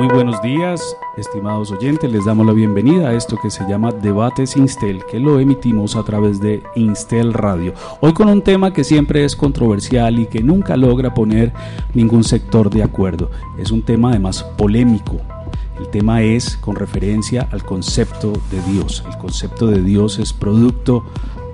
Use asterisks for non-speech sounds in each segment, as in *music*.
Muy buenos días, estimados oyentes. Les damos la bienvenida a esto que se llama Debates Instel, que lo emitimos a través de Instel Radio. Hoy con un tema que siempre es controversial y que nunca logra poner ningún sector de acuerdo. Es un tema además polémico. El tema es con referencia al concepto de Dios. El concepto de Dios es producto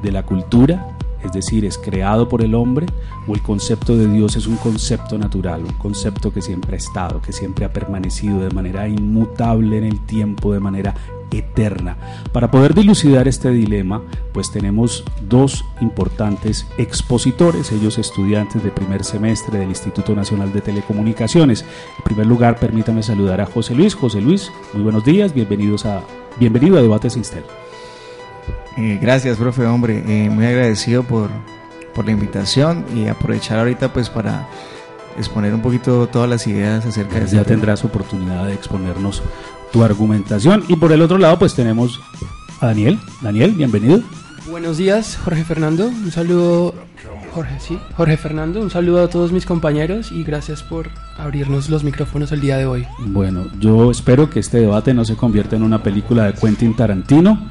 de la cultura, es decir, es creado por el hombre, o el concepto de Dios es un concepto natural, un concepto que siempre ha estado, que siempre ha permanecido de manera inmutable en el tiempo, de manera eterna. Para poder dilucidar este dilema, pues tenemos dos importantes expositores, ellos estudiantes de primer semestre del Instituto Nacional de Telecomunicaciones. En primer lugar, permítame saludar a José Luis. José Luis, muy buenos días, bienvenidos a, bienvenido a Debates Instel. Eh, gracias, profe, hombre. Eh, muy agradecido por, por la invitación y aprovechar ahorita pues para exponer un poquito todas las ideas acerca de Ya tendrás oportunidad de exponernos tu argumentación. Y por el otro lado pues tenemos a Daniel. Daniel, bienvenido. Buenos días, Jorge Fernando. Un saludo, Jorge, sí, Jorge Fernando. Un saludo a todos mis compañeros y gracias por abrirnos los micrófonos el día de hoy. Bueno, yo espero que este debate no se convierta en una película de Quentin Tarantino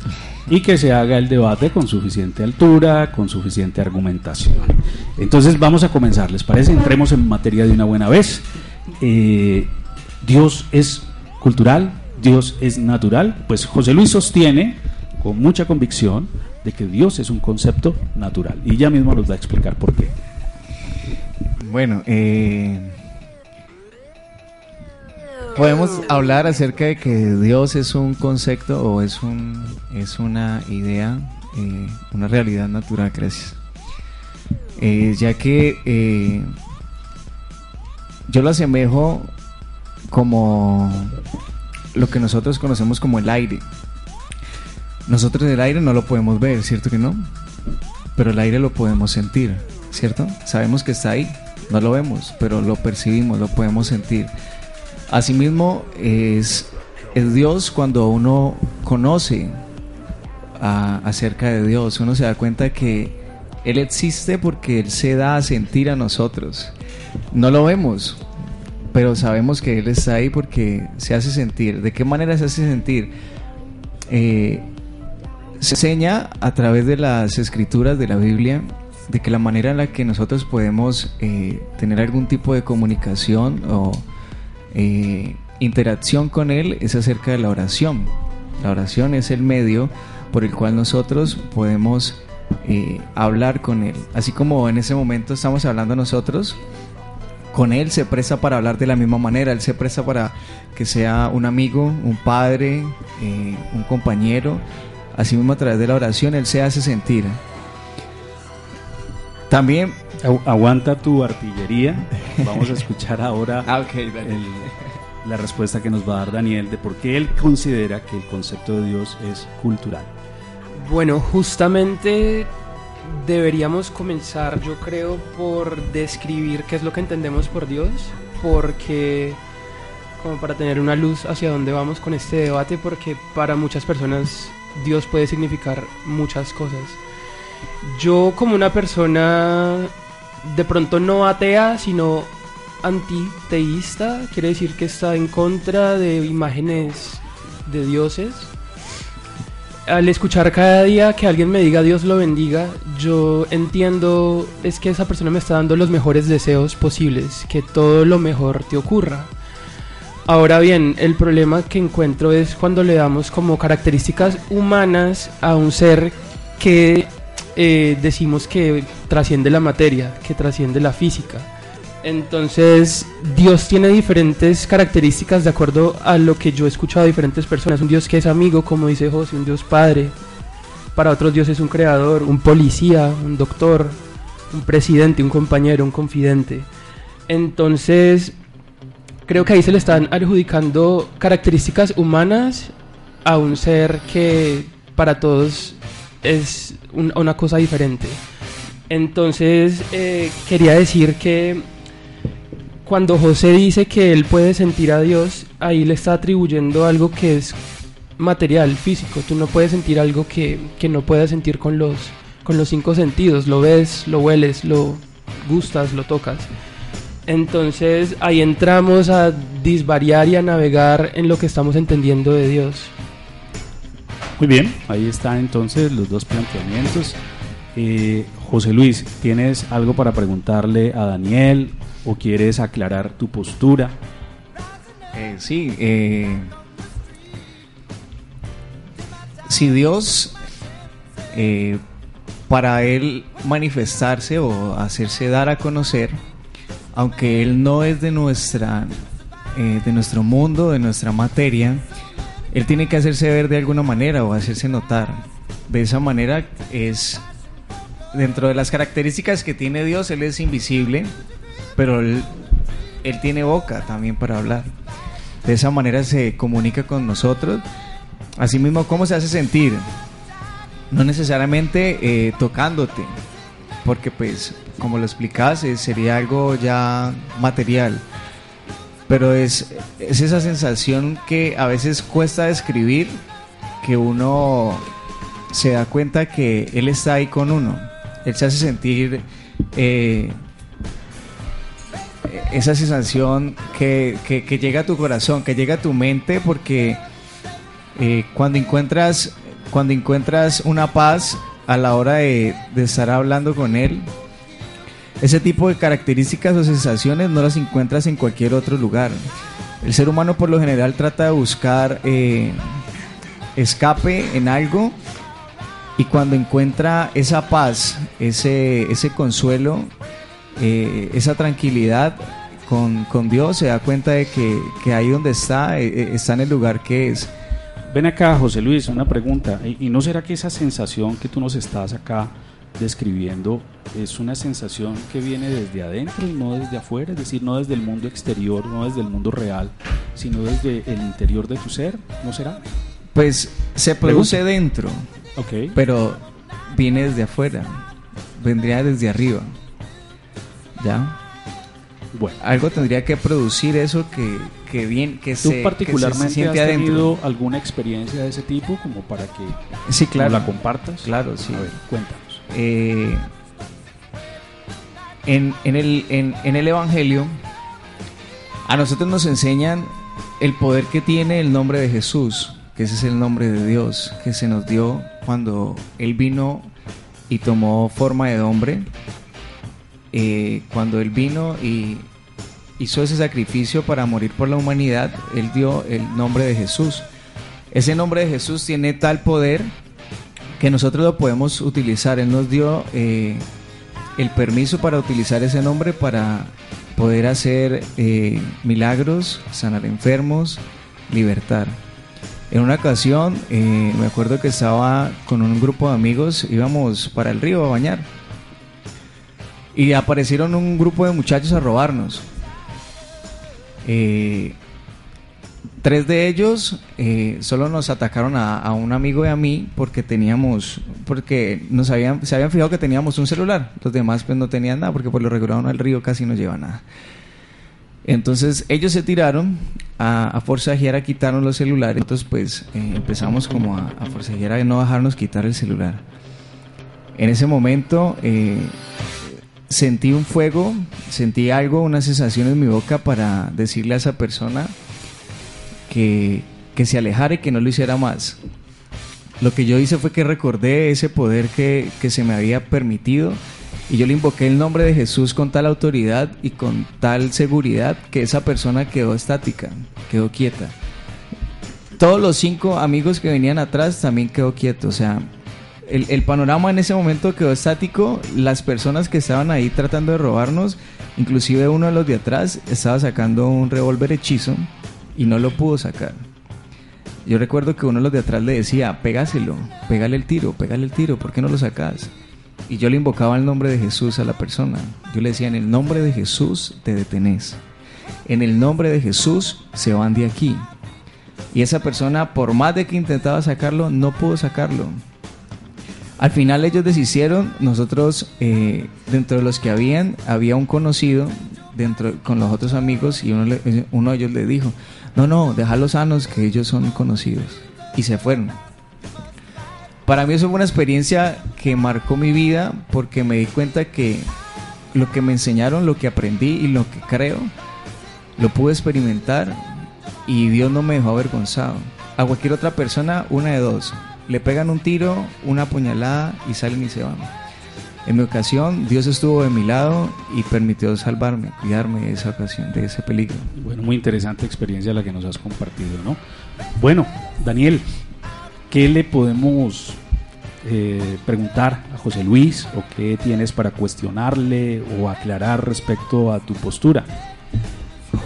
y que se haga el debate con suficiente altura, con suficiente argumentación. Entonces vamos a comenzar, ¿les parece? Entremos en materia de una buena vez. Eh, Dios es cultural, Dios es natural. Pues José Luis sostiene con mucha convicción de que Dios es un concepto natural y ya mismo nos va a explicar por qué. Bueno, eh, podemos hablar acerca de que Dios es un concepto o es un es una idea, eh, una realidad natural, gracias. Eh, ya que yo lo asemejo como lo que nosotros conocemos como el aire. Nosotros el aire no lo podemos ver, ¿cierto que no? Pero el aire lo podemos sentir, ¿cierto? Sabemos que está ahí, no lo vemos, pero lo percibimos, lo podemos sentir. Asimismo, es, es Dios cuando uno conoce acerca de Dios, uno se da cuenta que Él existe porque Él se da a sentir a nosotros. No lo vemos, pero sabemos que Él está ahí porque se hace sentir. ¿De qué manera se hace sentir? Eh, se enseña a través de las escrituras de la Biblia de que la manera en la que nosotros podemos eh, tener algún tipo de comunicación o eh, interacción con Él es acerca de la oración. La oración es el medio por el cual nosotros podemos eh, hablar con Él. Así como en ese momento estamos hablando nosotros, con Él se presta para hablar de la misma manera. Él se presta para que sea un amigo, un padre, un compañero. Así mismo a través de la oración Él se hace sentir. También aguanta tu artillería. Vamos a escuchar ahora *laughs* ah, okay, el, la respuesta que nos va a dar Daniel de por qué él considera que el concepto de Dios es cultural. Bueno, justamente deberíamos comenzar, yo creo, por describir qué es lo que entendemos por Dios, porque como para tener una luz hacia dónde vamos con este debate, porque para muchas personas Dios puede significar muchas cosas. Yo como una persona de pronto no atea, sino antiteísta, quiere decir que está en contra de imágenes de dioses. Al escuchar cada día que alguien me diga Dios lo bendiga, yo entiendo es que esa persona me está dando los mejores deseos posibles, que todo lo mejor te ocurra. Ahora bien, el problema que encuentro es cuando le damos como características humanas a un ser que eh, decimos que trasciende la materia, que trasciende la física. Entonces, Dios tiene diferentes características de acuerdo a lo que yo he escuchado de diferentes personas. Un Dios que es amigo, como dice José, un Dios padre. Para otros Dios es un creador, un policía, un doctor, un presidente, un compañero, un confidente. Entonces, creo que ahí se le están adjudicando características humanas a un ser que para todos es una cosa diferente. Entonces, eh, quería decir que cuando José dice que él puede sentir a Dios, ahí le está atribuyendo algo que es material, físico. Tú no puedes sentir algo que, que no puedas sentir con los, con los cinco sentidos. Lo ves, lo hueles, lo gustas, lo tocas. Entonces ahí entramos a disvariar y a navegar en lo que estamos entendiendo de Dios. Muy bien, ahí están entonces los dos planteamientos. Eh, José Luis, ¿tienes algo para preguntarle a Daniel o quieres aclarar tu postura? Eh, sí, eh, si Dios, eh, para Él manifestarse o hacerse dar a conocer, aunque Él no es de, nuestra, de nuestro mundo, de nuestra materia, Él tiene que hacerse ver de alguna manera o hacerse notar. De esa manera es dentro de las características que tiene Dios, Él es invisible, pero él, tiene boca también para hablar. De esa manera se comunica con nosotros. Asimismo, ¿cómo se hace sentir? No necesariamente eh, tocándote, porque pues, como lo explicas, eh, sería algo ya material. Pero es, es esa sensación que a veces cuesta describir, que uno se da cuenta que Él está ahí con uno él se hace sentir eh, esa sensación que, llega a tu corazón, que llega a tu mente, porque eh, cuando encuentras cuando encuentras una paz a la hora de, estar hablando con él, ese tipo de características o sensaciones no las encuentras en cualquier otro lugar. El ser humano por lo general trata de buscar eh, escape en algo y cuando encuentra esa paz, ese, ese consuelo, eh, esa tranquilidad con, Dios, se da cuenta de que, ahí donde está, eh, está en el lugar que es. Ven acá, José Luis, una pregunta. ¿Y no será que esa sensación que tú nos estás acá describiendo es una sensación que viene desde adentro y no desde afuera? Es decir, no desde el mundo exterior, no desde el mundo real, sino desde el interior de tu ser, ¿no será? Pues se produce dentro. Pero viene desde afuera, vendría desde arriba. ¿Ya? Bueno. Algo tendría que producir eso que, que bien, que ¿Tú particularmente has tenido alguna experiencia de ese tipo como para que sí, claro. la compartas? Claro, sí. A ver, cuéntanos. Eh, en, en, el, en, el Evangelio, a nosotros nos enseñan el poder que tiene el nombre de Jesús que ese es el nombre de Dios que se nos dio cuando Él vino y tomó forma de hombre, eh, cuando Él vino y hizo ese sacrificio para morir por la humanidad, Él dio el nombre de Jesús. Ese nombre de Jesús tiene tal poder que nosotros lo podemos utilizar. Él nos dio eh, el permiso para utilizar ese nombre para poder hacer eh, milagros, sanar enfermos, libertar. En una ocasión, eh, me acuerdo que estaba con un grupo de amigos, íbamos para el río a bañar. Y aparecieron un grupo de muchachos a robarnos. Tres de ellos eh, solo nos atacaron a, un amigo y a mí porque teníamos, porque nos habían, se habían fijado que teníamos un celular. Los demás pues no tenían nada porque por lo regular al río casi no lleva nada. Entonces ellos se tiraron a, a forcejear a quitarnos los celulares. Entonces pues eh, empezamos como a, a, a no dejarnos quitar el celular. En ese momento eh, sentí un fuego, sentí algo, una sensación en mi boca para decirle a esa persona que, que se alejara y que no lo hiciera más. Lo que yo hice fue que recordé ese poder que, que se me había permitido y yo le invoqué el nombre de Jesús con tal autoridad y con tal seguridad que esa persona quedó estática, quedó quieta. Todos los cinco amigos que venían atrás también quedó quieto. O sea, el, panorama en ese momento quedó estático. Las personas que estaban ahí tratando de robarnos, inclusive uno de los de atrás estaba sacando un revólver hechizo y no lo pudo sacar. Yo recuerdo que uno de los de atrás le decía, pégaselo, pégale el tiro, pégale el tiro, ¿por qué no lo sacas? y yo le invocaba el nombre de Jesús a la persona. Yo le decía, en el nombre de Jesús te detenés. En el nombre de Jesús se van de aquí. Y esa persona, por más de que intentaba sacarlo, no pudo sacarlo. Al final ellos deshicieron, nosotros, eh, dentro de los que habían, había un conocido dentro con los otros amigos y uno de ellos le dijo, no, no, déjalos sanos, que ellos son conocidos. Y se fueron. Para mí eso fue una experiencia que marcó mi vida porque me di cuenta que lo que me enseñaron, lo que aprendí y lo que creo, lo pude experimentar y Dios no me dejó avergonzado. A cualquier otra persona, una de dos. Le pegan un tiro, una puñalada y salen y se van. En mi ocasión, Dios estuvo de mi lado y permitió salvarme, cuidarme de esa ocasión, de ese peligro. Bueno, muy interesante experiencia la que nos has compartido, ¿no? Bueno, Daniel, ¿qué le podemos eh, preguntar a José Luis o qué tienes para cuestionarle o aclarar respecto a tu postura?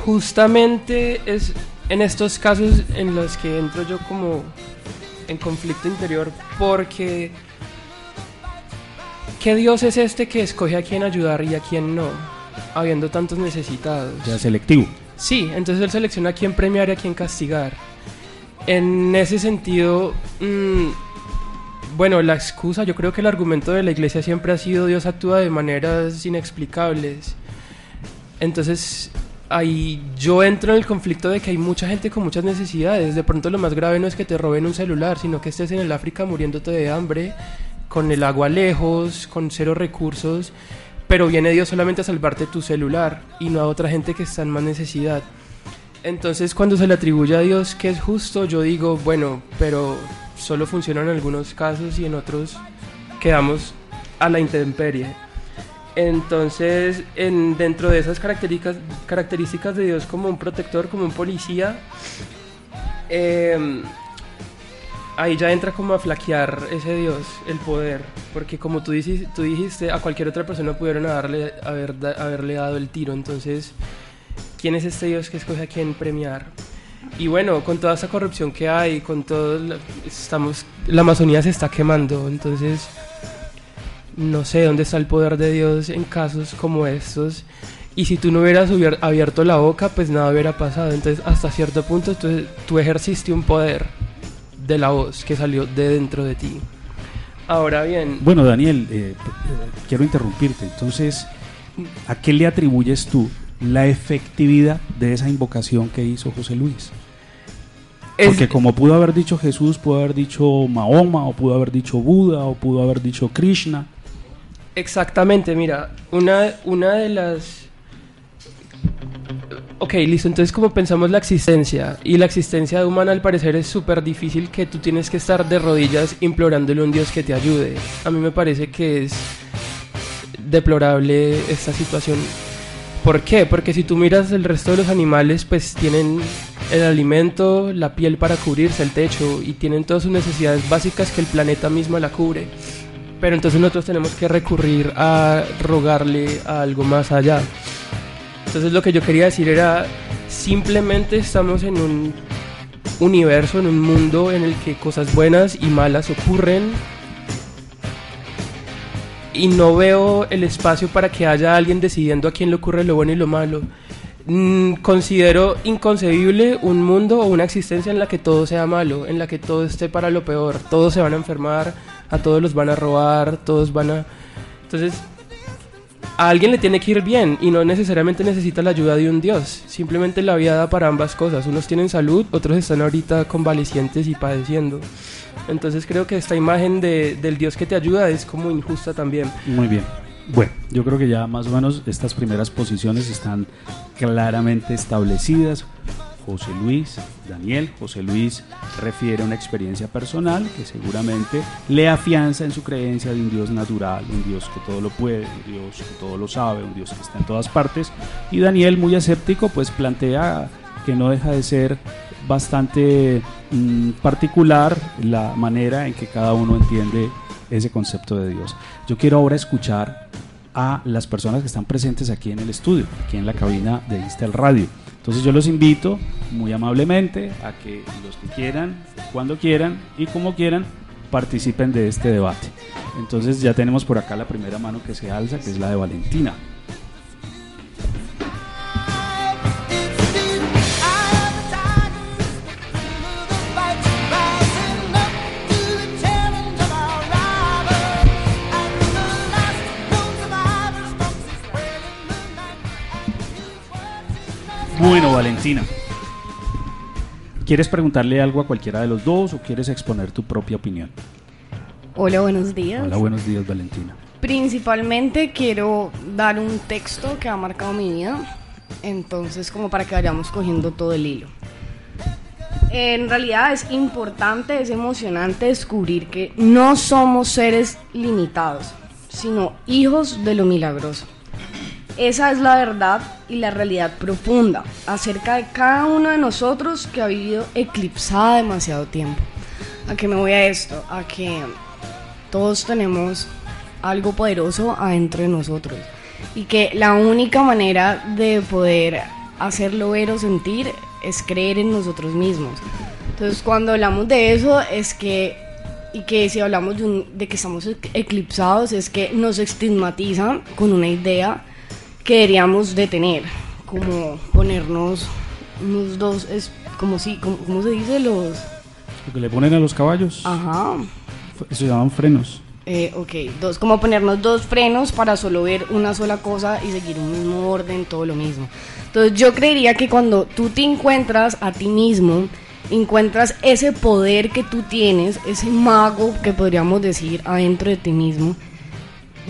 Justamente es en estos casos en los que entro yo como en conflicto interior porque ¿qué Dios es este que escoge a quién ayudar y a quién no? Habiendo tantos necesitados. Ya selectivo. Sí, entonces él selecciona a quién premiar y a quién castigar. En ese sentido, mm, bueno, la excusa, yo creo que el argumento de la iglesia siempre ha sido Dios actúa de maneras inexplicables. Entonces, ahí yo entro en el conflicto de que hay mucha gente con muchas necesidades. De pronto lo más grave no es que te roben un celular, sino que estés en el África muriéndote de hambre, con el agua lejos, con cero recursos, pero viene Dios solamente a salvarte tu celular y no a otra gente que está en más necesidad. Entonces cuando se le atribuye a Dios que es justo, yo digo, bueno, pero solo funciona en algunos casos y en otros quedamos a la intemperie. Entonces, en, dentro de esas características, características de Dios como un protector, como un policía, em, ahí ya entra como a flaquear ese Dios, el poder, porque como tú dijiste, a cualquier otra persona pudieron haberle, haber, haberle dado el tiro, entonces, ¿quién es este Dios que escoge a quién premiar? Y bueno, con toda esa corrupción que hay, con todo, estamos, la Amazonía se está quemando, entonces no sé dónde está el poder de Dios en casos como estos. Y si tú no hubieras abierto la boca, pues nada hubiera pasado. Entonces, hasta cierto punto, tú ejerciste un poder de la voz que salió de dentro de ti. Ahora bien. Bueno, Daniel, eh, quiero interrumpirte. Entonces, ¿a qué le atribuyes tú la efectividad de esa invocación que hizo José Luis? Porque como pudo haber dicho Jesús, pudo haber dicho Mahoma, o pudo haber dicho Buda, o pudo haber dicho Krishna. Exactamente, mira, una, una de las... Ok, listo, entonces como pensamos la existencia, y la existencia humana al parecer es súper difícil que tú tienes que estar de rodillas implorándole a un Dios que te ayude. A mí me parece que es deplorable esta situación. ¿Por qué? Porque si tú miras el resto de los animales, pues tienen el alimento, la piel para cubrirse, el techo, y tienen todas sus necesidades básicas que el planeta mismo la cubre. Pero entonces nosotros tenemos que recurrir a rogarle a algo más allá. Entonces lo que yo quería decir era, simplemente estamos en un universo, en un mundo en el que cosas buenas y malas ocurren y no veo el espacio para que haya alguien decidiendo a quién le ocurre lo bueno y lo malo. Mm, considero inconcebible un mundo o una existencia en la que todo sea malo, en la que todo esté para lo peor, todos se van a enfermar, a todos los van a robar, todos van a... Entonces, a alguien le tiene que ir bien y no necesariamente necesita la ayuda de un Dios. Simplemente la vida da para ambas cosas. Unos tienen salud, otros están ahorita convalecientes y padeciendo. Entonces creo que esta imagen de, del Dios que te ayuda es como injusta también. Muy bien. Bueno, yo creo que ya más o menos estas primeras posiciones están claramente establecidas. José Luis, Daniel, José Luis refiere una experiencia personal que seguramente le afianza en su creencia de un Dios natural, un Dios que todo lo puede, un Dios que todo lo sabe, un Dios que está en todas partes. Y Daniel, muy escéptico, pues plantea que no deja de ser bastante mm, particular la manera en que cada uno entiende ese concepto de Dios. Yo quiero ahora escuchar a las personas que están presentes aquí en el estudio, aquí en la cabina de Instel Radio. Entonces yo los invito muy amablemente a que los que quieran, cuando quieran y como quieran, participen de este debate. Entonces ya tenemos por acá la primera mano que se alza, que es la de Valentina. Bueno, Valentina. ¿Quieres preguntarle algo a cualquiera de los dos o quieres exponer tu propia opinión? Hola, buenos días. Hola, buenos días, Valentina. Principalmente quiero dar un texto que ha marcado mi vida, entonces como para que vayamos cogiendo todo el hilo. En realidad es importante, es emocionante descubrir que no somos seres limitados, sino hijos de lo milagroso. Esa es la verdad y la realidad profunda acerca de cada uno de nosotros que ha vivido eclipsada demasiado tiempo. ¿A qué me voy a esto? A que todos tenemos algo poderoso adentro de nosotros y que la única manera de poder hacerlo ver o sentir es creer en nosotros mismos. Entonces cuando hablamos de eso es que, y que si hablamos de, de que estamos eclipsados, es que nos estigmatizan con una idea que deberíamos de tener, como ponernos unos dos, es como si, como, ¿cómo se dice? Los... Lo que le ponen a los caballos. Ajá. Eso se llaman frenos. Eh, ok, dos, como ponernos dos frenos para solo ver una sola cosa y seguir un mismo orden, todo lo mismo. Entonces yo creería que cuando tú te encuentras a ti mismo, encuentras ese poder que tú tienes, ese mago que podríamos decir adentro de ti mismo,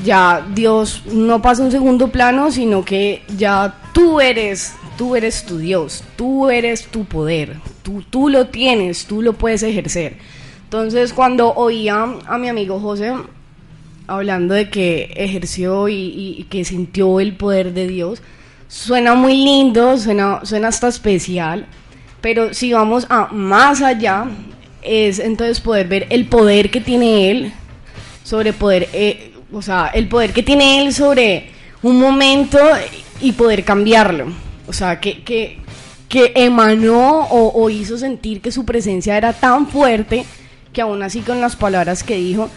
ya Dios no pasa un segundo plano, sino que ya tú eres, tú eres tu Dios, tú eres tu poder, tú, tú lo tienes, tú lo puedes ejercer. Entonces cuando oía a mi amigo José hablando de que ejerció y, que sintió el poder de Dios, suena muy lindo, suena, suena hasta especial, pero si vamos a más allá, es entonces poder ver el poder que tiene Él sobre poder eh, o sea, el poder que tiene él sobre un momento y poder cambiarlo. O sea, que, que, que emanó o, hizo sentir que su presencia era tan fuerte que aún así con las palabras que dijo,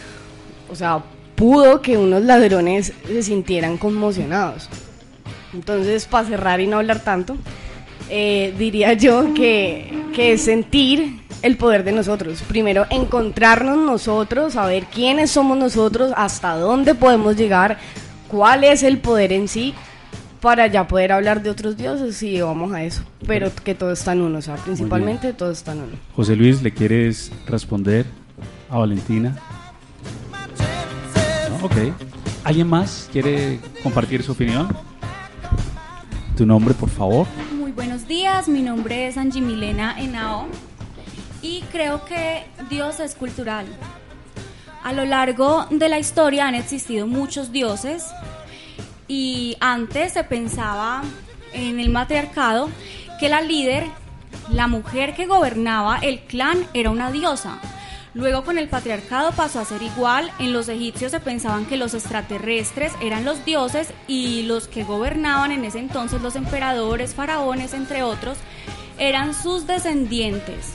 o sea, pudo que unos ladrones se sintieran conmocionados. Entonces, para cerrar y no hablar tanto, eh, diría yo que, que sentir el poder de nosotros. Primero, encontrarnos nosotros, saber quiénes somos nosotros, hasta dónde podemos llegar, cuál es el poder en sí, para ya poder hablar de otros dioses y vamos a eso. Pero que todo está en uno, o sea, principalmente todo está en uno. José Luis, ¿le quieres responder a Valentina? No, ok. ¿Alguien más quiere compartir su opinión? Tu nombre, por favor. Muy buenos días, mi nombre es Angie Milena Henao y creo que Dios es cultural. A lo largo de la historia han existido muchos dioses y antes se pensaba en el matriarcado que la líder, la mujer que gobernaba el clan era una diosa. Luego con el patriarcado pasó a ser igual, en los egipcios se pensaban que los extraterrestres eran los dioses y los que gobernaban en ese entonces los emperadores, faraones, entre otros, eran sus descendientes.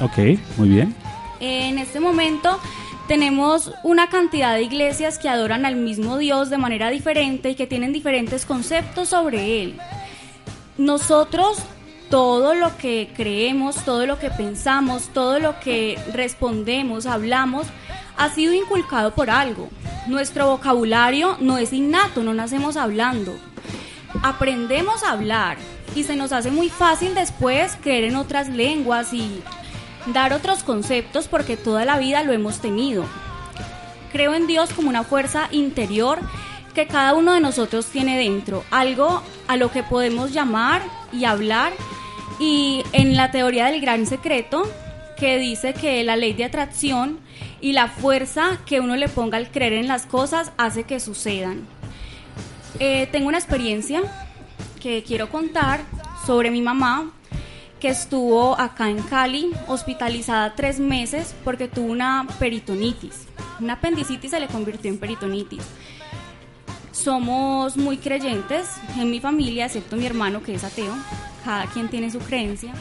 Ok, muy bien. En este momento tenemos una cantidad de iglesias que adoran al mismo Dios de manera diferente y que tienen diferentes conceptos sobre Él. Nosotros, todo lo que creemos, todo lo que pensamos, todo lo que respondemos, hablamos, ha sido inculcado por algo. Nuestro vocabulario no es innato, no nacemos hablando. Aprendemos a hablar y se nos hace muy fácil después creer en otras lenguas y dar otros conceptos porque toda la vida lo hemos tenido. Creo en Dios como una fuerza interior que cada uno de nosotros tiene dentro, algo a lo que podemos llamar y hablar y en la teoría del gran secreto que dice que la ley de atracción y la fuerza que uno le ponga al creer en las cosas hace que sucedan. Eh, tengo una experiencia que quiero contar sobre mi mamá que estuvo acá en Cali hospitalizada tres meses porque tuvo una peritonitis. Una apendicitis se le convirtió en peritonitis. Somos muy creyentes en mi familia, excepto mi hermano que es ateo. Cada quien tiene su creencia.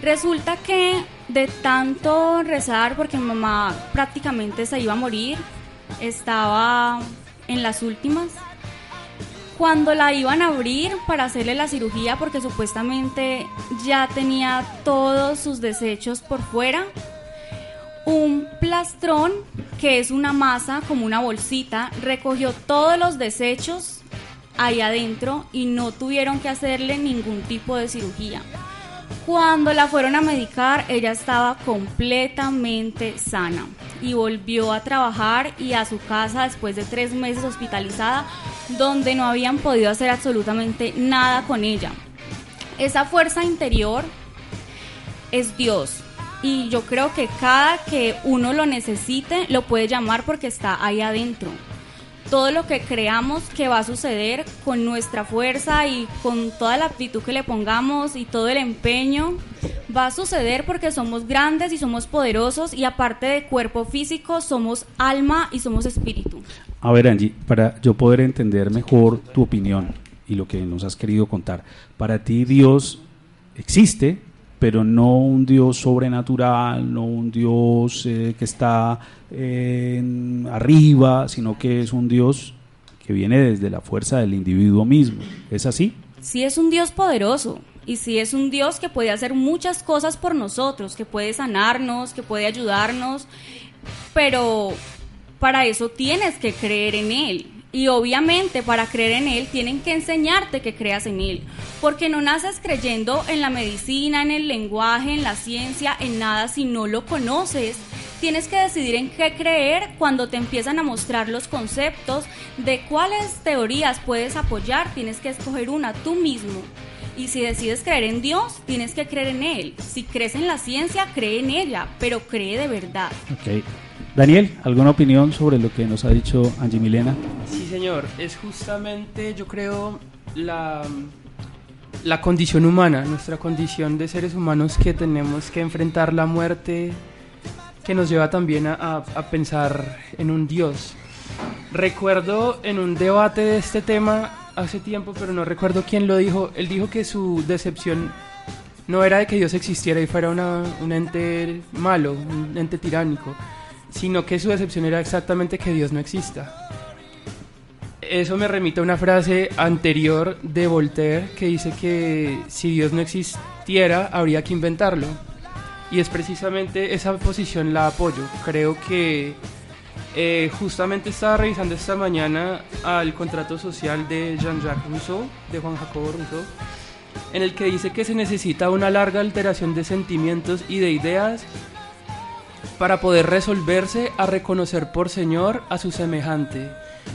Resulta que de tanto rezar, porque mi mamá prácticamente se iba a morir, estaba en las últimas, cuando la iban a abrir para hacerle la cirugía, porque supuestamente ya tenía todos sus desechos por fuera, un plastrón, que es una masa como una bolsita, recogió todos los desechos ahí adentro y no tuvieron que hacerle ningún tipo de cirugía. Cuando la fueron a medicar, ella estaba completamente sana y volvió a trabajar y a su casa después de tres meses hospitalizada, donde no habían podido hacer absolutamente nada con ella. Esa fuerza interior es Dios. Y yo creo que cada que uno lo necesite, lo puede llamar porque está ahí adentro todo lo que creamos que va a suceder con nuestra fuerza y con toda la actitud que le pongamos y todo el empeño, va a suceder porque somos grandes y somos poderosos y aparte de cuerpo físico, somos alma y somos espíritu. A ver, Angie, para yo poder entender mejor tu opinión y lo que nos has querido contar, para ti Dios existe, pero no un Dios sobrenatural, no un Dios eh, que está arriba, sino que es un Dios que viene desde la fuerza del individuo mismo. ¿Es así? Sí, es un Dios poderoso. Y sí es un Dios que puede hacer muchas cosas por nosotros, que puede sanarnos, que puede ayudarnos, pero para eso tienes que creer en Él. Y obviamente para creer en Él tienen que enseñarte que creas en Él. Porque no naces creyendo en la medicina, en el lenguaje, en la ciencia, en nada si no lo conoces. Tienes que decidir en qué creer cuando te empiezan a mostrar los conceptos de cuáles teorías puedes apoyar. Tienes que escoger una tú mismo. Y si decides creer en Dios, tienes que creer en Él. Si crees en la ciencia, cree en ella, pero cree de verdad. Okay. Daniel, ¿alguna opinión sobre lo que nos ha dicho Angie Milena? Sí, señor. Es justamente, yo creo, la, la condición humana, nuestra condición de seres humanos que tenemos que enfrentar la muerte, que nos lleva también a, a pensar en un Dios. Recuerdo en un debate de este tema hace tiempo, pero no recuerdo quién lo dijo. Él dijo que su decepción no era de que Dios existiera y fuera una, un ente malo, un ente tiránico, sino que su decepción era exactamente que Dios no exista. Eso me remite a una frase anterior de Voltaire que dice que si Dios no existiera habría que inventarlo. Y es precisamente esa posición la apoyo. Creo que eh, justamente estaba revisando esta mañana al contrato social de Jean-Jacques Rousseau, de Juan Jacobo Rousseau, en el que dice que se necesita una larga alteración de sentimientos y de ideas para poder resolverse a reconocer por Señor a su semejante.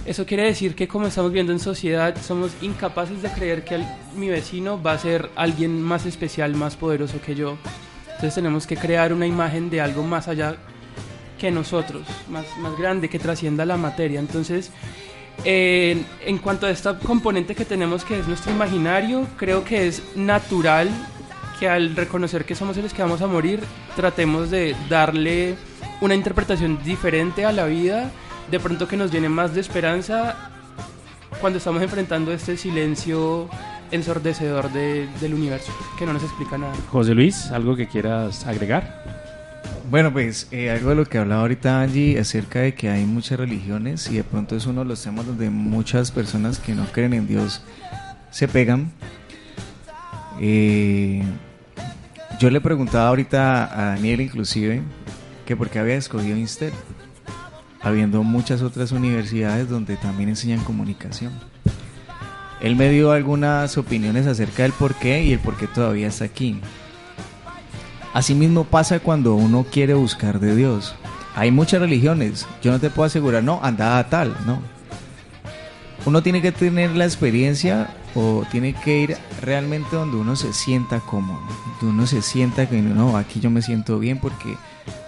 Eso quiere decir que como estamos viendo en sociedad, somos incapaces de creer que mi vecino va a ser alguien más especial, más poderoso que yo. Entonces tenemos que crear una imagen de algo más allá que nosotros, más, más grande, que trascienda la materia. Entonces, en cuanto a esta componente que tenemos que es nuestro imaginario, creo que es natural que al reconocer que somos seres que vamos a morir, tratemos de darle una interpretación diferente a la vida, de pronto que nos llene más de esperanza cuando estamos enfrentando este silencio ensordecedor del universo, que no nos explica nada. José Luis, ¿algo que quieras agregar? Bueno, pues eh, algo de lo que hablaba ahorita Angie acerca de que hay muchas religiones y de pronto es uno de los temas donde muchas personas que no creen en Dios se pegan. Eh, yo le preguntaba ahorita a Daniel inclusive que por qué había escogido Instel, habiendo muchas otras universidades donde también enseñan comunicación. Él me dio algunas opiniones acerca del por qué y el por qué todavía está aquí. Asimismo pasa cuando uno quiere buscar de Dios. Hay muchas religiones. Yo no te puedo asegurar, no, anda a tal, no. Uno tiene que tener la experiencia o tiene que ir realmente donde uno se sienta cómodo, donde uno se sienta que no, aquí yo me siento bien porque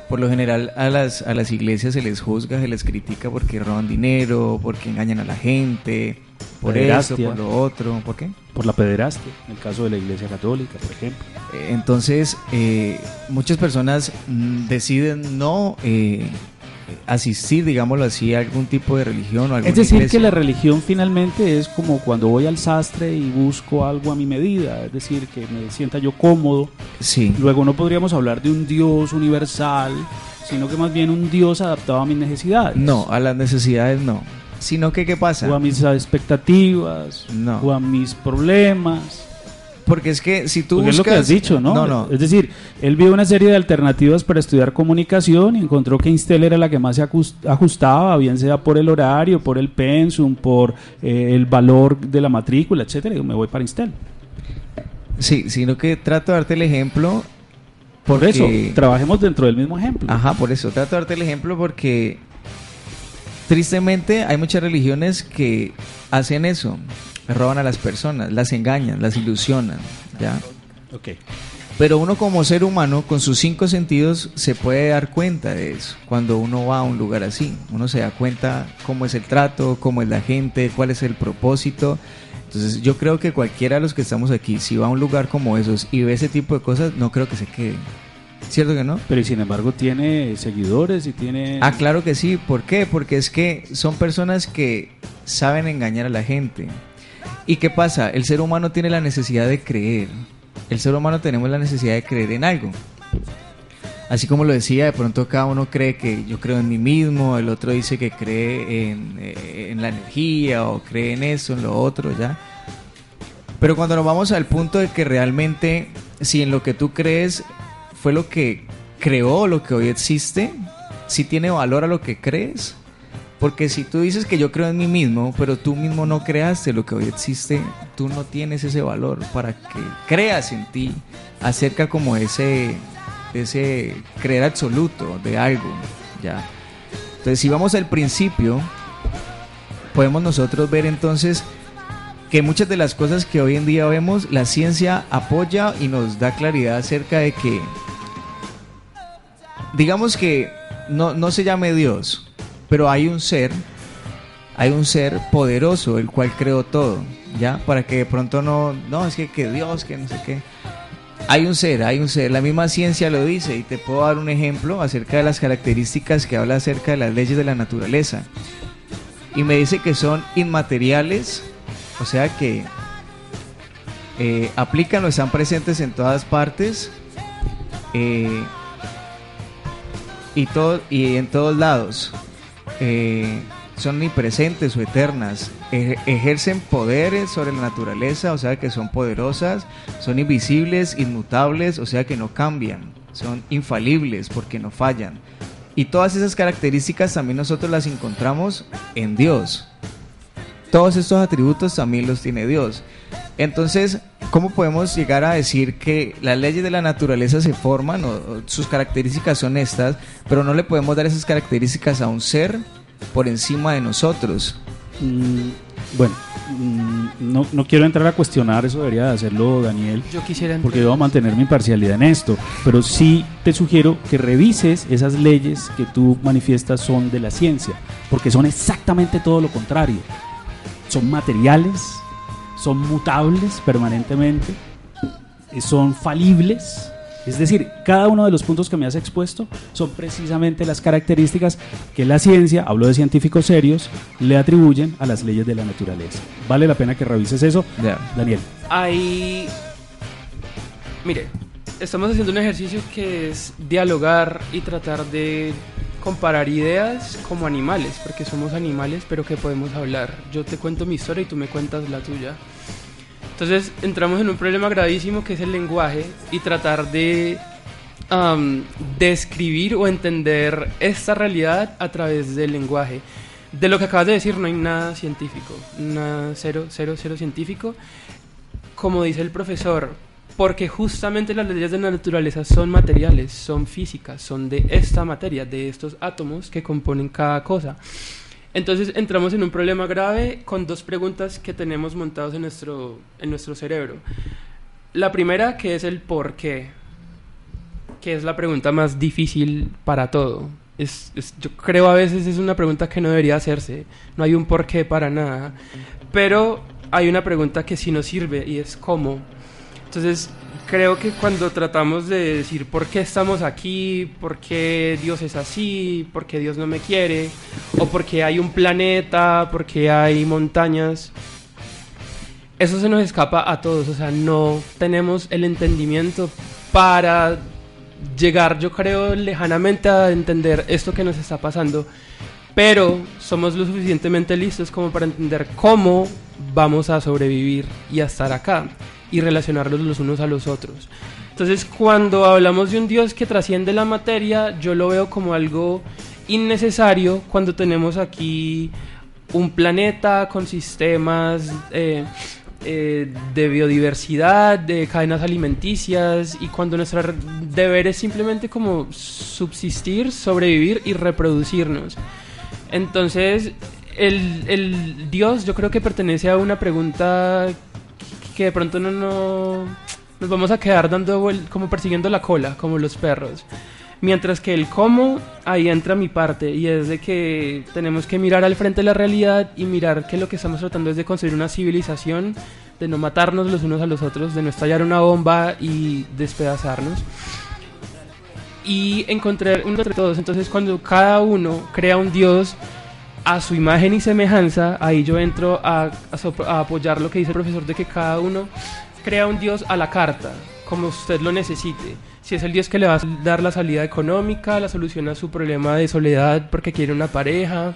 por lo general a las, a las iglesias se les juzga, se les critica porque roban dinero, porque engañan a la gente, por eso, por lo otro, ¿por qué? Por la pederastia, en el caso de la iglesia católica, por ejemplo. Eh, entonces, eh, muchas personas mm, deciden no... Eh, asistir, digámoslo así, a algún tipo de religión o alguna Es decir, iglesia. que la religión finalmente es como cuando voy al sastre y busco algo a mi medida, es decir, que me sienta yo cómodo. Sí. Luego no podríamos hablar de un Dios universal, sino que más bien un Dios adaptado a mis necesidades. No, a las necesidades no. Sino que, ¿qué pasa? O a mis expectativas, No. o a mis problemas. Porque es que si tú Porque es lo que buscas- has dicho, ¿no? No, no. Es decir, él vio una serie de alternativas para estudiar comunicación y encontró que Instel era la que más se ajustaba, bien sea por el horario, por el pensum, por eh, el valor de la matrícula, etcétera. Y me voy para Instel. Sí, sino que trato de darte el ejemplo. Por eso, trabajemos dentro del mismo ejemplo. Ajá, por eso. Trato de darte el ejemplo porque tristemente hay muchas religiones que hacen eso. Roban a las personas, las engañan, las ilusionan, ¿ya? Ok. Pero uno como ser humano, con sus cinco sentidos, se puede dar cuenta de eso. Cuando uno va a un lugar así, uno se da cuenta cómo es el trato, cómo es la gente, cuál es el propósito. Entonces yo creo que cualquiera de los que estamos aquí, si va a un lugar como esos y ve ese tipo de cosas, no creo que se quede. ¿Cierto que no? Pero sin embargo tiene seguidores y tiene... Ah, claro que sí. ¿Por qué? Porque es que son personas que saben engañar a la gente. ¿Y qué pasa? El ser humano tiene la necesidad de creer. El ser humano tenemos la necesidad de creer en algo. Así como lo decía, de pronto cada uno cree que yo creo en mí mismo, el otro dice que cree en, eh, en la energía o cree en eso, en lo otro, ¿ya? Pero cuando nos vamos al punto de que realmente, si en lo que tú crees fue lo que creó lo que hoy existe, si tiene valor a lo que crees. Porque si tú dices que yo creo en mí mismo, pero tú mismo no creaste lo que hoy existe, tú no tienes ese valor para que creas en ti acerca como ese, ese creer absoluto de algo, ¿ya? Entonces, si vamos al principio, podemos nosotros ver entonces que muchas de las cosas que hoy en día vemos, la ciencia apoya y nos da claridad acerca de que, digamos que no, no se llame Dios, pero hay un ser, hay un ser poderoso, el cual creó todo, ¿ya? Para que de pronto no, no, es que, que Dios, que no sé qué. Hay un ser, hay un ser, la misma ciencia lo dice y te puedo dar un ejemplo acerca de las características que habla acerca de las leyes de la naturaleza. Y me dice que son inmateriales, o sea que eh, aplican o están presentes en todas partes eh, y, todo, y en todos lados. Eh, son omnipresentes o eternas, ejercen poderes sobre la naturaleza, o sea que son poderosas, son invisibles, inmutables, o sea que no cambian, son infalibles porque no fallan. Y todas esas características también nosotros las encontramos en Dios. Todos estos atributos también los tiene Dios. Entonces, ¿cómo podemos llegar a decir que las leyes de la naturaleza se forman o, sus características son estas, pero no le podemos dar esas características a un ser por encima de nosotros? Mm, bueno, mm, no, no quiero entrar a cuestionar, eso debería de hacerlo Daniel. Yo quisiera porque yo voy a mantener mi imparcialidad en esto, pero sí te sugiero que revises esas leyes que tú manifiestas son de la ciencia, porque son exactamente todo lo contrario. Son materiales, son mutables permanentemente, eh, son falibles. Es decir, cada uno de los puntos que me has expuesto son precisamente las características que la ciencia, hablo de científicos serios, le atribuyen a las leyes de la naturaleza. Vale la pena que revises eso. Daniel. Hay. Mire, estamos haciendo un ejercicio que es dialogar y tratar de comparar ideas como animales, porque somos animales, pero que podemos hablar. Yo te cuento mi historia y tú me cuentas la tuya. Entonces entramos en un problema gravísimo que es el lenguaje y tratar de am, describir o entender esta realidad a través del lenguaje. De lo que acabas de decir no hay nada científico, nada cero, cero, cero científico. Como dice el profesor, porque justamente las leyes de la naturaleza son materiales, son físicas, son de esta materia, de estos átomos que componen cada cosa. Entonces entramos en un problema grave con dos preguntas que tenemos montados en nuestro, en nuestro cerebro. La primera, que es el por qué, que es la pregunta más difícil para todo. Es, yo creo a veces es una pregunta que no debería hacerse, no hay un por qué para nada, pero hay una pregunta que sí nos sirve y es cómo. Entonces, creo que cuando tratamos de decir por qué estamos aquí, por qué Dios es así, por qué Dios no me quiere, o por qué hay un planeta, por qué hay montañas, eso se nos escapa a todos, o sea, no tenemos el entendimiento para llegar, yo creo, lejanamente a entender esto que nos está pasando, pero somos lo suficientemente listos como para entender cómo vamos a sobrevivir y a estar acá y relacionarlos los unos a los otros. Entonces, cuando hablamos de un Dios que trasciende la materia, yo lo veo como algo innecesario cuando tenemos aquí un planeta con sistemas eh, eh, de biodiversidad, de cadenas alimenticias y cuando nuestro deber es simplemente como subsistir, sobrevivir y reproducirnos. Entonces, el, el Dios yo creo que pertenece a una pregunta que de pronto no, no nos vamos a quedar dando como persiguiendo la cola, como los perros. Mientras que el cómo, ahí entra mi parte, y es de que tenemos que mirar al frente de la realidad y mirar que lo que estamos tratando es de construir una civilización, de no matarnos los unos a los otros, de no estallar una bomba y despedazarnos. Y encontrar uno entre todos. Entonces, cuando cada uno crea un Dios a su imagen y semejanza, ahí yo entro a, apoyar lo que dice el profesor de que cada uno crea un Dios a la carta, como usted lo necesite. Si es el Dios que le va a dar la salida económica, la solución a su problema de soledad porque quiere una pareja.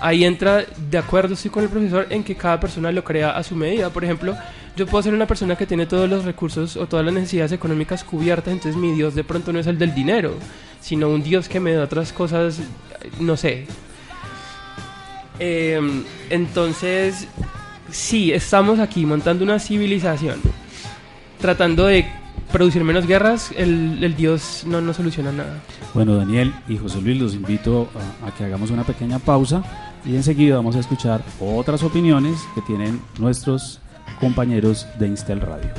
Ahí entra, de acuerdo, estoy con el profesor, en que cada persona lo crea a su medida. Por ejemplo, yo puedo ser una persona que tiene todos los recursos o todas las necesidades económicas cubiertas, entonces mi Dios de pronto no es el del dinero, sino un Dios que me da otras cosas, no sé, Em, entonces, sí, estamos aquí montando una civilización, tratando de producir menos guerras, el, Dios no nos soluciona nada. Bueno, Daniel y José Luis, los invito a, a que hagamos una pequeña pausa y enseguida vamos a escuchar otras opiniones que tienen nuestros compañeros de Instel Radio.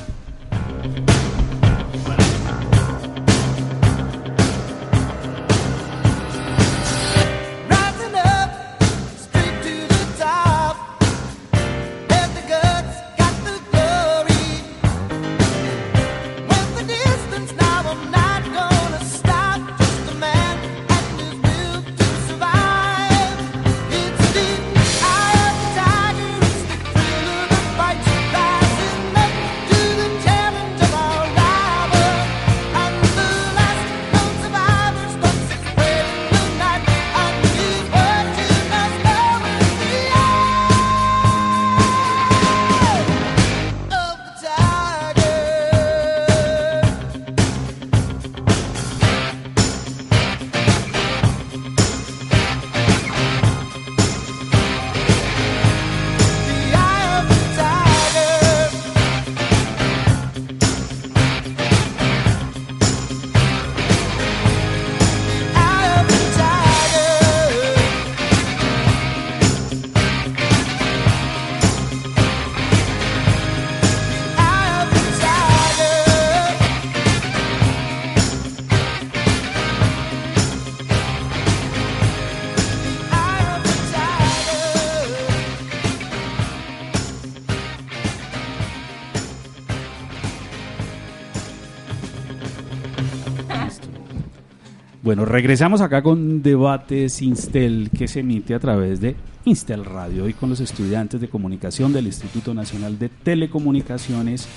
Bueno, regresamos acá con Debates Instel que se emite a través de Instel Radio y con los estudiantes de comunicación del Instituto Nacional de Telecomunicaciones.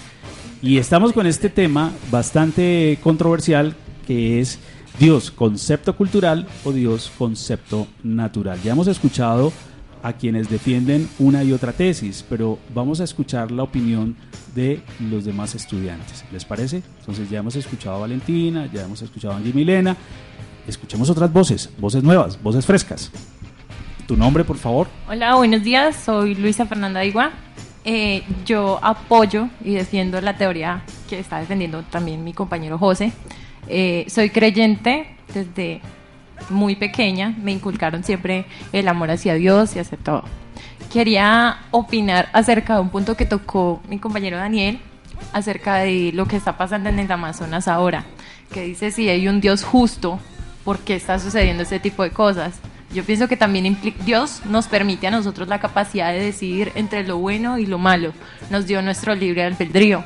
Y estamos con este tema bastante controversial que es Dios, concepto cultural o Dios, concepto natural. Ya hemos escuchado a quienes defienden una y otra tesis, pero vamos a escuchar la opinión de los demás estudiantes. ¿Les parece? Entonces ya hemos escuchado a Valentina, ya hemos escuchado a Angie Milena, escuchemos otras voces, voces nuevas, voces frescas. Tu nombre, por favor. Hola, buenos días, soy Luisa Fernanda Igua. Eh, yo apoyo y defiendo la teoría que está defendiendo también mi compañero José. Eh, soy creyente desde muy pequeña, me inculcaron siempre el amor hacia Dios y hacia todo. Quería opinar acerca de un punto que tocó mi compañero Daniel, acerca de lo que está pasando en el Amazonas ahora, que dice si hay un Dios justo por qué está sucediendo este tipo de cosas. Yo pienso que también Dios nos permite a nosotros la capacidad de decidir entre lo bueno y lo malo. Nos dio nuestro libre albedrío.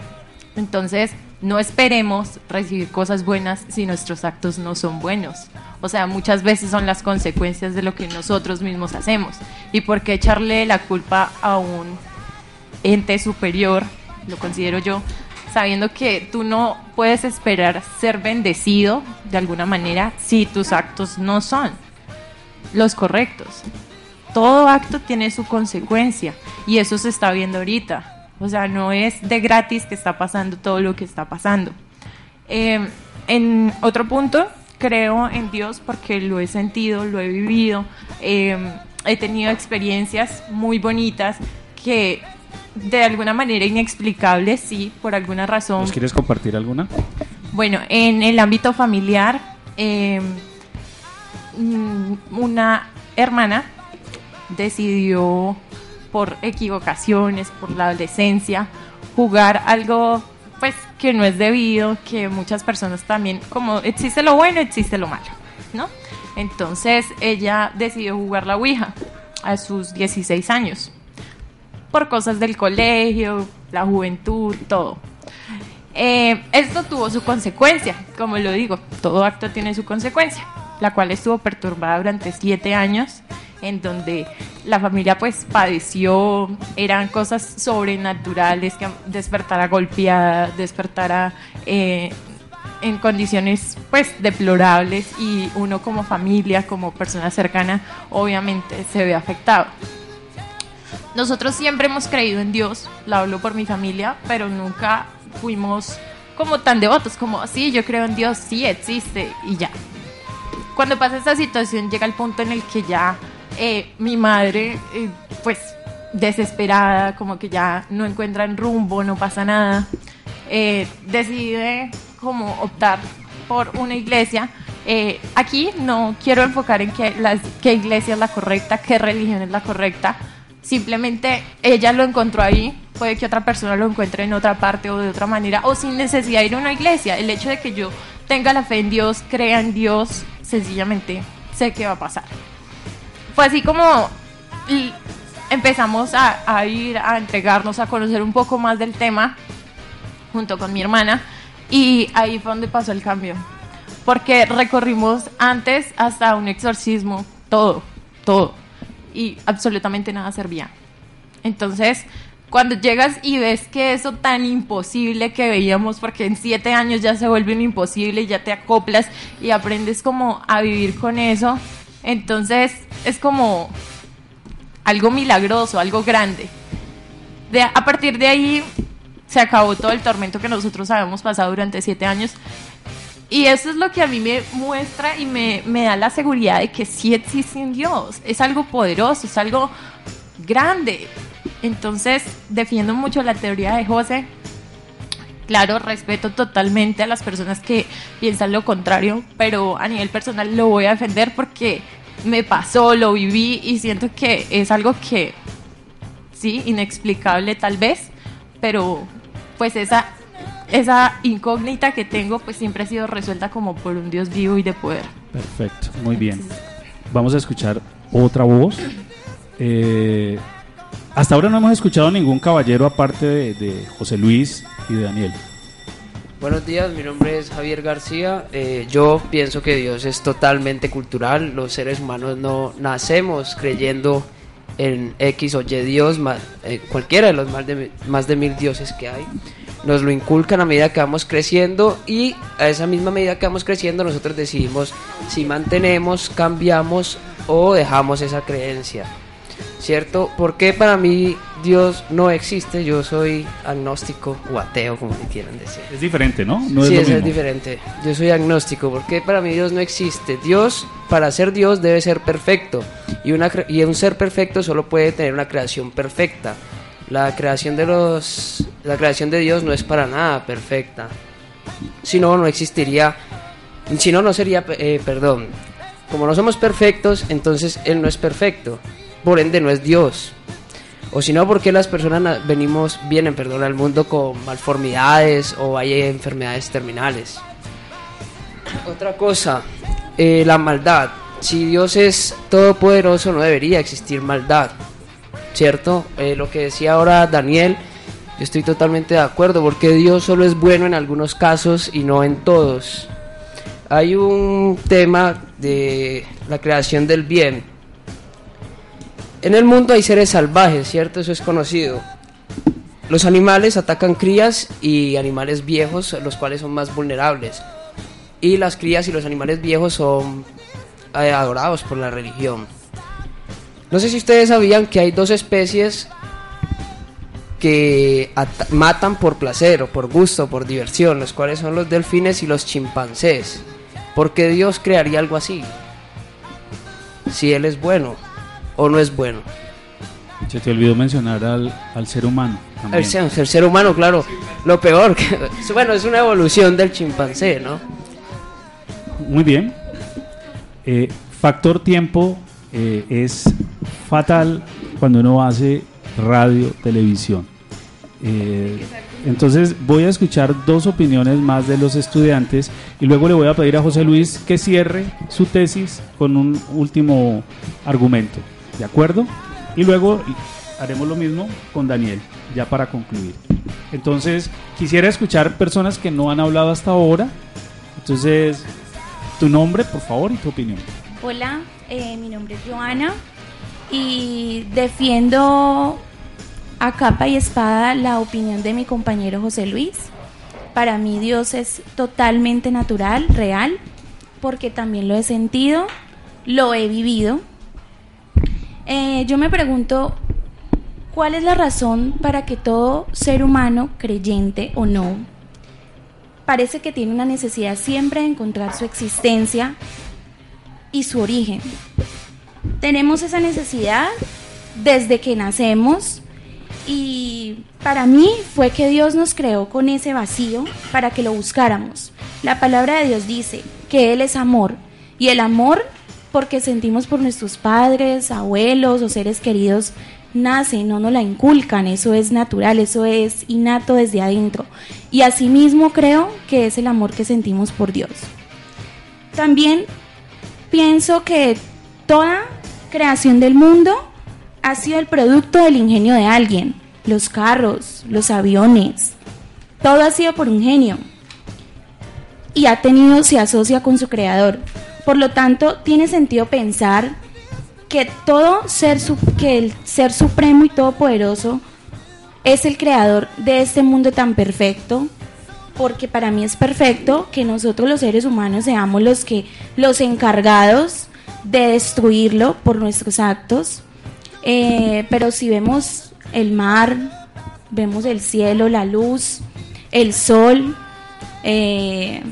Entonces, no esperemos recibir cosas buenas si nuestros actos no son buenos. O sea, muchas veces son las consecuencias de lo que nosotros mismos hacemos. ¿Y por qué echarle la culpa a un ente superior, lo considero yo, sabiendo que tú no puedes esperar ser bendecido de alguna manera si tus actos no son los correctos? Todo acto tiene su consecuencia y eso se está viendo ahorita. O sea, no es de gratis que está pasando todo lo que está pasando. Eh, en otro punto, creo en Dios porque lo he sentido, lo he vivido, eh, he tenido experiencias muy bonitas que de alguna manera inexplicables, sí, por alguna razón. ¿Nos quieres compartir alguna? Bueno, en el ámbito familiar, eh, una hermana decidió por equivocaciones, por la adolescencia, jugar algo pues que no es debido, que muchas personas también, como existe lo bueno, existe lo malo, ¿no? Entonces ella decidió jugar la Ouija a sus 16 años, por cosas del colegio, la juventud, todo. Eh, esto tuvo su consecuencia, como lo digo, todo acto tiene su consecuencia, la cual estuvo perturbada durante siete años en donde la familia pues padeció, eran cosas sobrenaturales, que despertara golpeada, despertara eh, en condiciones pues deplorables y uno como familia, como persona cercana, obviamente se ve afectado. Nosotros siempre hemos creído en Dios, lo hablo por mi familia, pero nunca fuimos como tan devotos, como, sí, yo creo en Dios, sí existe y ya. Cuando pasa esta situación llega el punto en el que ya eh, mi madre, eh, pues desesperada, como que ya no encuentra en rumbo, no pasa nada, eh, decide como optar por una iglesia. aquí no quiero enfocar en que las, qué iglesia es la correcta, qué religión es la correcta. Simplemente ella lo encontró ahí, puede que otra persona lo encuentre en otra parte o de otra manera, o sin necesidad de ir a una iglesia. El hecho de que yo tenga la fe en Dios, crea en Dios, sencillamente sé qué va a pasar. Fue así como empezamos a, ir a entregarnos a conocer un poco más del tema junto con mi hermana y ahí fue donde pasó el cambio. Porque recorrimos antes hasta un exorcismo todo todo y absolutamente nada servía entonces cuando llegas y ves que eso tan imposible que veíamos, porque en siete años ya se vuelve un imposible, ya te acoplas y aprendes como a vivir con eso, entonces es como algo milagroso, algo grande. De, a partir de ahí se acabó todo el tormento que nosotros habíamos pasado durante siete años. Y eso es lo que a mí me muestra y me, me da la seguridad de que sí existe un Dios. Es algo poderoso, es algo grande. Entonces defiendo mucho la teoría de José. Claro, respeto totalmente a las personas que piensan lo contrario, pero a nivel personal lo voy a defender porque me pasó, lo viví y siento que es algo que, sí, inexplicable tal vez, pero pues esa, esa incógnita que tengo pues siempre ha sido resuelta como por un Dios vivo y de poder. Perfecto, muy bien. Vamos a escuchar otra voz. Eh, hasta ahora no hemos escuchado ningún caballero aparte de José Luis y de Daniel. Buenos días, mi nombre es Javier García. Eh, yo pienso que Dios es totalmente cultural. Los seres humanos no nacemos creyendo en X o Y Dios, eh, cualquiera de los más de, más de mil dioses que hay. Nos lo inculcan a medida que vamos creciendo y a esa misma medida que vamos creciendo nosotros decidimos si mantenemos, cambiamos o dejamos esa creencia. ¿cierto? Porque para mí Dios no existe, yo soy agnóstico o ateo, como le quieran decir. Es diferente, ¿no? no sí, es, es diferente. Yo soy agnóstico, porque para mí Dios no existe. Dios, para ser Dios, debe ser perfecto. Y, una, y un ser perfecto solo puede tener una creación perfecta. La creación de los la creación de Dios no es para nada perfecta. Si no, no existiría. Si no, no sería. Eh, perdón. Como no somos perfectos, entonces Él no es perfecto por ende no es Dios. O si no, porque las personas venimos, vienen, perdón, al mundo con malformidades o hay enfermedades terminales. Otra cosa, eh, la maldad. Si Dios es todopoderoso, no debería existir maldad. ¿Cierto? Eh, lo que decía ahora Daniel, Yo estoy totalmente de acuerdo porque Dios solo es bueno en algunos casos y no en todos. Hay un tema de la creación del bien. En el mundo hay seres salvajes, ¿cierto? Eso es conocido. Los animales atacan crías y animales viejos, los cuales son más vulnerables. Y las crías y los animales viejos son eh, adorados por la religión. No sé si ustedes sabían que hay dos especies que matan por placer o por gusto, por diversión, los cuales son los delfines y los chimpancés. ¿Por qué Dios crearía algo así? Si Él es bueno o no es bueno. Se te olvidó mencionar al, ser humano. El ser, ser, humano, claro. Lo peor, que, *laughs* bueno, es una evolución del chimpancé, ¿no? Muy bien. Eh, factor tiempo eh, es fatal cuando uno hace radio, televisión. Eh, entonces voy a escuchar dos opiniones más de los estudiantes y luego le voy a pedir a José Luis que cierre su tesis con un último argumento. ¿De acuerdo? Y luego haremos lo mismo con Daniel, ya para concluir. Entonces, quisiera escuchar personas que no han hablado hasta ahora. Entonces, tu nombre, por favor, y tu opinión. Hola, eh, mi nombre es Joana y defiendo a capa y espada la opinión de mi compañero José Luis. Para mí Dios es totalmente natural, real, porque también lo he sentido, lo he vivido. Eh, yo me pregunto, ¿cuál es la razón para que todo ser humano, creyente o no, parece que tiene una necesidad siempre de encontrar su existencia y su origen? Tenemos esa necesidad desde que nacemos y para mí fue que Dios nos creó con ese vacío para que lo buscáramos. La palabra de Dios dice que Él es amor y el amor porque sentimos por nuestros padres, abuelos o seres queridos nace, no nos la inculcan, eso es natural, eso es innato desde adentro. Y asimismo creo que es el amor que sentimos por Dios. También pienso que toda creación del mundo ha sido el producto del ingenio de alguien. Los carros, los aviones, todo ha sido por un genio. Y ha tenido, se asocia con su creador. Por lo tanto, tiene sentido pensar que todo ser, que el ser supremo y todopoderoso es el creador de este mundo tan perfecto, porque para mí es perfecto que nosotros los seres humanos seamos los que los encargados de destruirlo por nuestros actos eh, pero si vemos el mar, vemos el cielo, la luz, el sol, eh,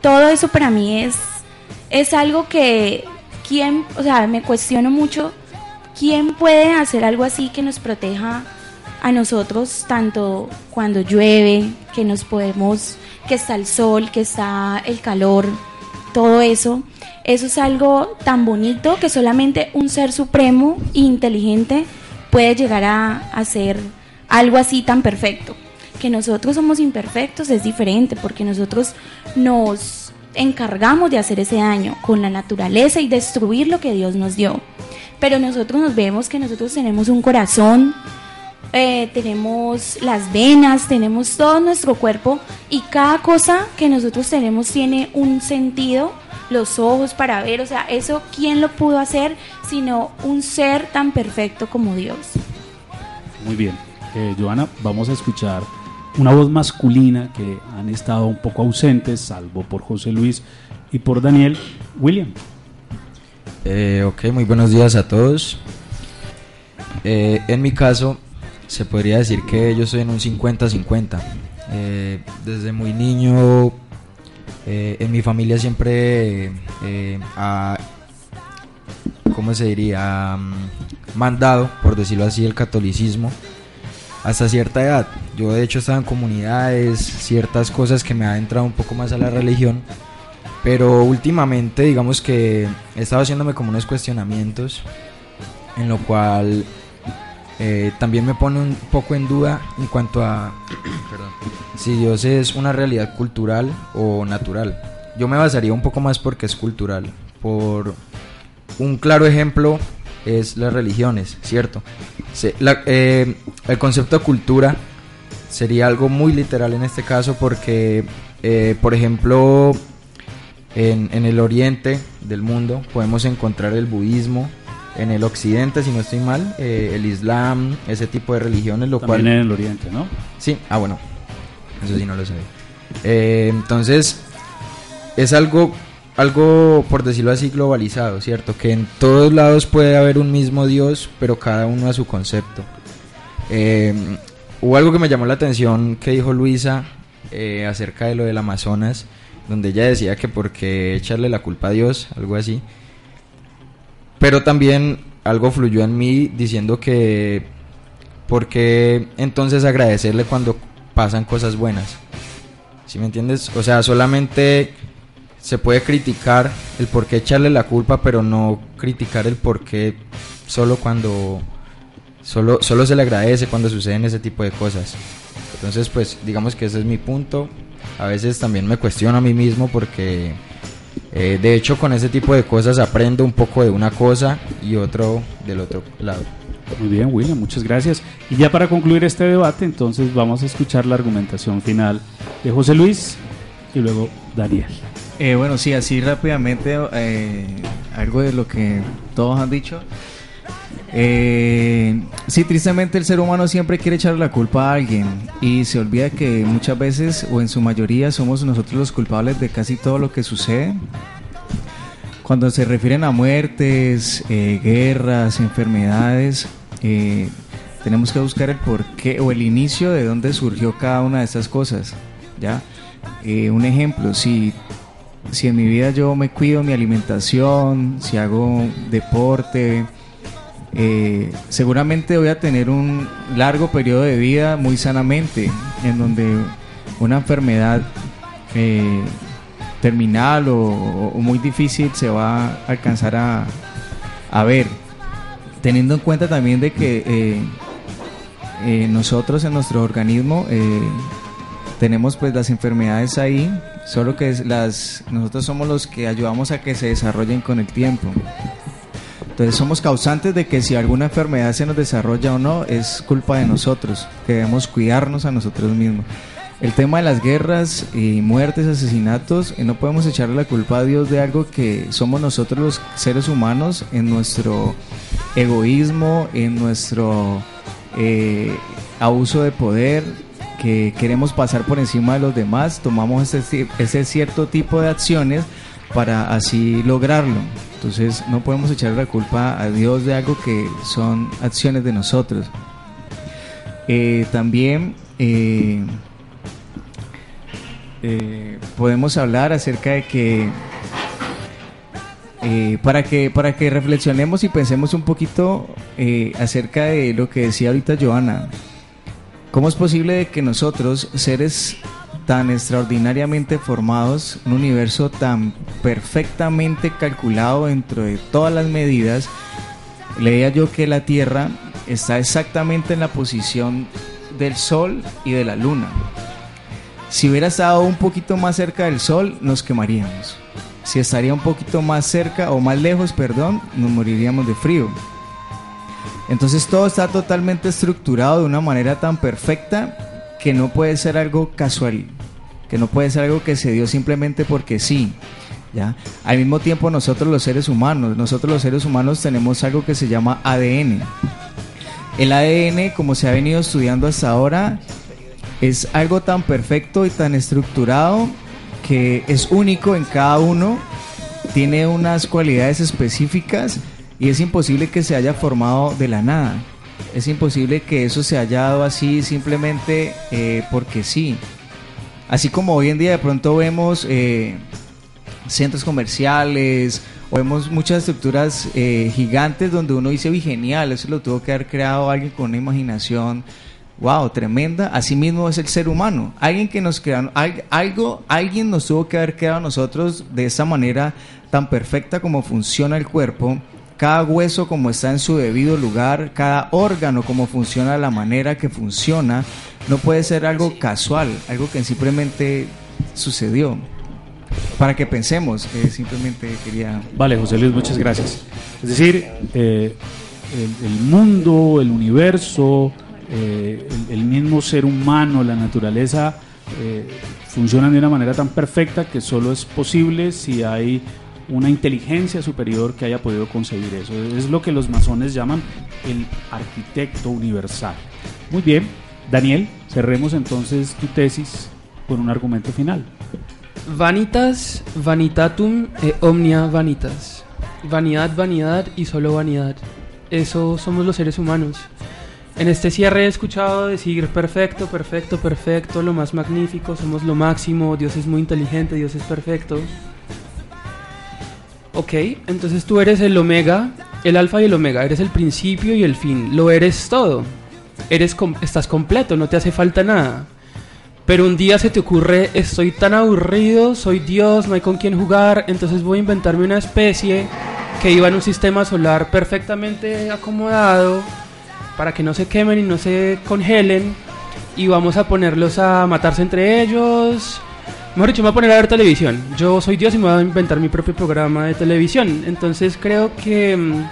todo eso para mí es, es algo que, ¿quién, o sea, me cuestiono mucho, ¿quién puede hacer algo así que nos proteja a nosotros, tanto cuando llueve, que nos podemos, que está el sol, que está el calor, todo eso? Eso es algo tan bonito que solamente un ser supremo e inteligente puede llegar a hacer algo así tan perfecto. Que nosotros somos imperfectos es diferente porque nosotros nos encargamos de hacer ese daño con la naturaleza y destruir lo que Dios nos dio. Pero nosotros nos vemos que nosotros tenemos un corazón, eh, tenemos las venas, tenemos todo nuestro cuerpo y cada cosa que nosotros tenemos tiene un sentido los ojos para ver, o sea, eso quién lo pudo hacer sino un ser tan perfecto como Dios. Muy bien, eh, Joana, vamos a escuchar una voz masculina que han estado un poco ausentes, salvo por José Luis y por Daniel. William. Eh, ok, muy buenos días a todos. Eh, en mi caso, se podría decir que yo soy en un 50-50. Eh, desde muy niño eh, en mi familia siempre eh, ha, ¿cómo se diría? Mm, mandado, por decirlo así, el catolicismo hasta cierta edad. Yo de hecho estaba en comunidades, ciertas cosas que me han entrado un poco más a la religión, pero últimamente digamos que he estado haciéndome como unos cuestionamientos en lo cual eh, también me pone un poco en duda en cuanto a si Dios es una realidad cultural o natural. Yo me basaría un poco más porque es cultural. Por un claro ejemplo es las religiones, ¿cierto? Eh, el concepto de cultura sería algo muy literal en este caso porque, eh, por ejemplo, en, en el oriente del mundo podemos encontrar el budismo, en el occidente, si no estoy mal, eh, el islam, ese tipo de religiones, lo También cual... en el oriente, ¿no? Sí, ah bueno, eso sí no lo sabía. Eh, entonces, es algo, algo, por decirlo así, globalizado, ¿cierto? Que en todos lados puede haber un mismo Dios, pero cada uno a su concepto. Eh, hubo algo que me llamó la atención que dijo Luisa eh, acerca de lo del Amazonas, donde ella decía que por qué echarle la culpa a Dios, algo así. Pero también algo fluyó en mí diciendo que por qué entonces agradecerle cuando pasan cosas buenas. ¿Sí me entiendes? O sea, solamente se puede criticar el por qué echarle la culpa, pero no criticar el por qué solo cuando solo solo se le agradece cuando suceden ese tipo de cosas. Entonces, pues digamos que ese es mi punto. A veces también me cuestiono a mí mismo porque eh, de hecho con ese tipo de cosas aprendo un poco de una cosa y otro del otro lado. Muy bien, William, muchas gracias. Y ya para concluir este debate, entonces vamos a escuchar la argumentación final de José Luis y luego Daniel. Eh, bueno, sí, así rápidamente, eh, algo de lo que todos han dicho. Eh, sí, tristemente el ser humano siempre quiere echar la culpa a alguien y se olvida que muchas veces o en su mayoría somos nosotros los culpables de casi todo lo que sucede. Cuando se refieren a muertes, eh, guerras, enfermedades, eh, tenemos que buscar el porqué o el inicio de dónde surgió cada una de estas cosas. ¿ya? Eh, un ejemplo, si si en mi vida yo me cuido mi alimentación, si hago deporte, eh, seguramente voy a tener un largo periodo de vida muy sanamente, en donde una enfermedad eh, terminal o, muy difícil se va a alcanzar a, a ver, teniendo en cuenta también de que eh, nosotros en nuestro organismo tenemos pues las enfermedades ahí, solo que las nosotros somos los que ayudamos a que se desarrollen con el tiempo. Entonces somos causantes de que si alguna enfermedad se nos desarrolla o no es culpa de nosotros, debemos cuidarnos a nosotros mismos. El tema de las guerras y muertes, asesinatos, eh, no podemos echarle la culpa a Dios de algo que somos nosotros los seres humanos en nuestro egoísmo, en nuestro eh, abuso de poder, que queremos pasar por encima de los demás, tomamos ese, ese cierto tipo de acciones para así lograrlo. Entonces no podemos echar la culpa a Dios de algo que son acciones de nosotros. Eh, también eh, eh, podemos hablar acerca de que para que para que reflexionemos y pensemos un poquito acerca de lo que decía ahorita Joana. ¿Cómo es posible que nosotros, seres tan extraordinariamente formados, un universo tan perfectamente calculado dentro de todas las medidas, leía yo que la Tierra está exactamente en la posición del Sol y de la Luna. Si hubiera estado un poquito más cerca del Sol, nos quemaríamos. Si estaría un poquito más cerca o más lejos, perdón, nos moriríamos de frío. Entonces todo está totalmente estructurado de una manera tan perfecta que no puede ser algo casual, que no puede ser algo que se dio simplemente porque sí. ¿ya? Al mismo tiempo nosotros los seres humanos, nosotros los seres humanos tenemos algo que se llama ADN. El ADN, como se ha venido estudiando hasta ahora, es algo tan perfecto y tan estructurado que es único en cada uno, tiene unas cualidades específicas y es imposible que se haya formado de la nada. Es imposible que eso se haya dado así simplemente eh, porque sí. Así como hoy en día de pronto vemos eh, centros comerciales o vemos muchas estructuras eh, gigantes donde uno dice, uy, genial, eso lo tuvo que haber creado alguien con una imaginación wow, tremenda. Asimismo es el ser humano. Alguien que nos creó, algo, alguien nos tuvo que haber creado a nosotros de esa manera tan perfecta como funciona el cuerpo, cada hueso como está en su debido lugar, cada órgano como funciona de la manera que funciona, no puede ser algo casual, algo que simplemente sucedió. Para que pensemos, eh, simplemente quería... Vale, José Luis, muchas gracias. Es decir, eh, el, el mundo, el universo, eh, el, el mismo ser humano, la naturaleza, eh, funcionan de una manera tan perfecta que solo es posible si hay una inteligencia superior que haya podido concebir eso. Es lo que los masones llaman el arquitecto universal. Muy bien, Daniel, cerremos entonces tu tesis con un argumento final. Vanitas, vanitatum e omnia vanitas. Vanidad, vanidad y solo vanidad. Eso somos los seres humanos. En este cierre he escuchado decir perfecto, perfecto, perfecto, lo más magnífico, somos lo máximo, Dios es muy inteligente, Dios es perfecto. Ok, entonces tú eres el omega, el alfa y el omega, eres el principio y el fin, lo eres todo. Eres com- estás completo, no te hace falta nada. Pero un día se te ocurre, estoy tan aburrido, soy Dios, no hay con quién jugar, entonces voy a inventarme una especie que iba en un sistema solar perfectamente acomodado para que no se quemen y no se congelen y vamos a ponerlos a matarse entre ellos. Mejor me voy a poner a ver televisión. Yo soy Dios y me voy a inventar mi propio programa de televisión. Entonces creo que mm,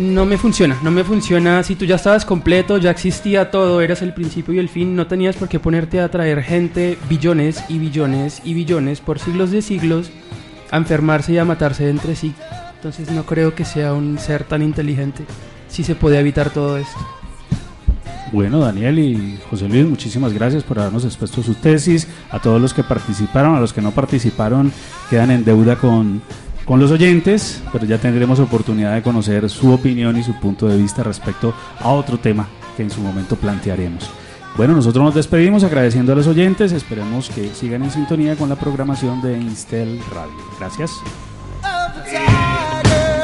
no me funciona. No me funciona. Si tú ya estabas completo, ya existía todo, eras el principio y el fin, no tenías por qué ponerte a traer gente, billones y billones y billones por siglos de siglos, a enfermarse y a matarse entre sí. Entonces no creo que sea un ser tan inteligente si se puede evitar todo esto. Bueno, Daniel y José Luis, muchísimas gracias por habernos expuesto su tesis. A todos los que participaron, a los que no participaron, quedan en deuda con, con los oyentes, pero ya tendremos oportunidad de conocer su opinión y su punto de vista respecto a otro tema que en su momento plantearemos. Bueno, nosotros nos despedimos agradeciendo a los oyentes, esperemos que sigan en sintonía con la programación de Instel Radio. Gracias.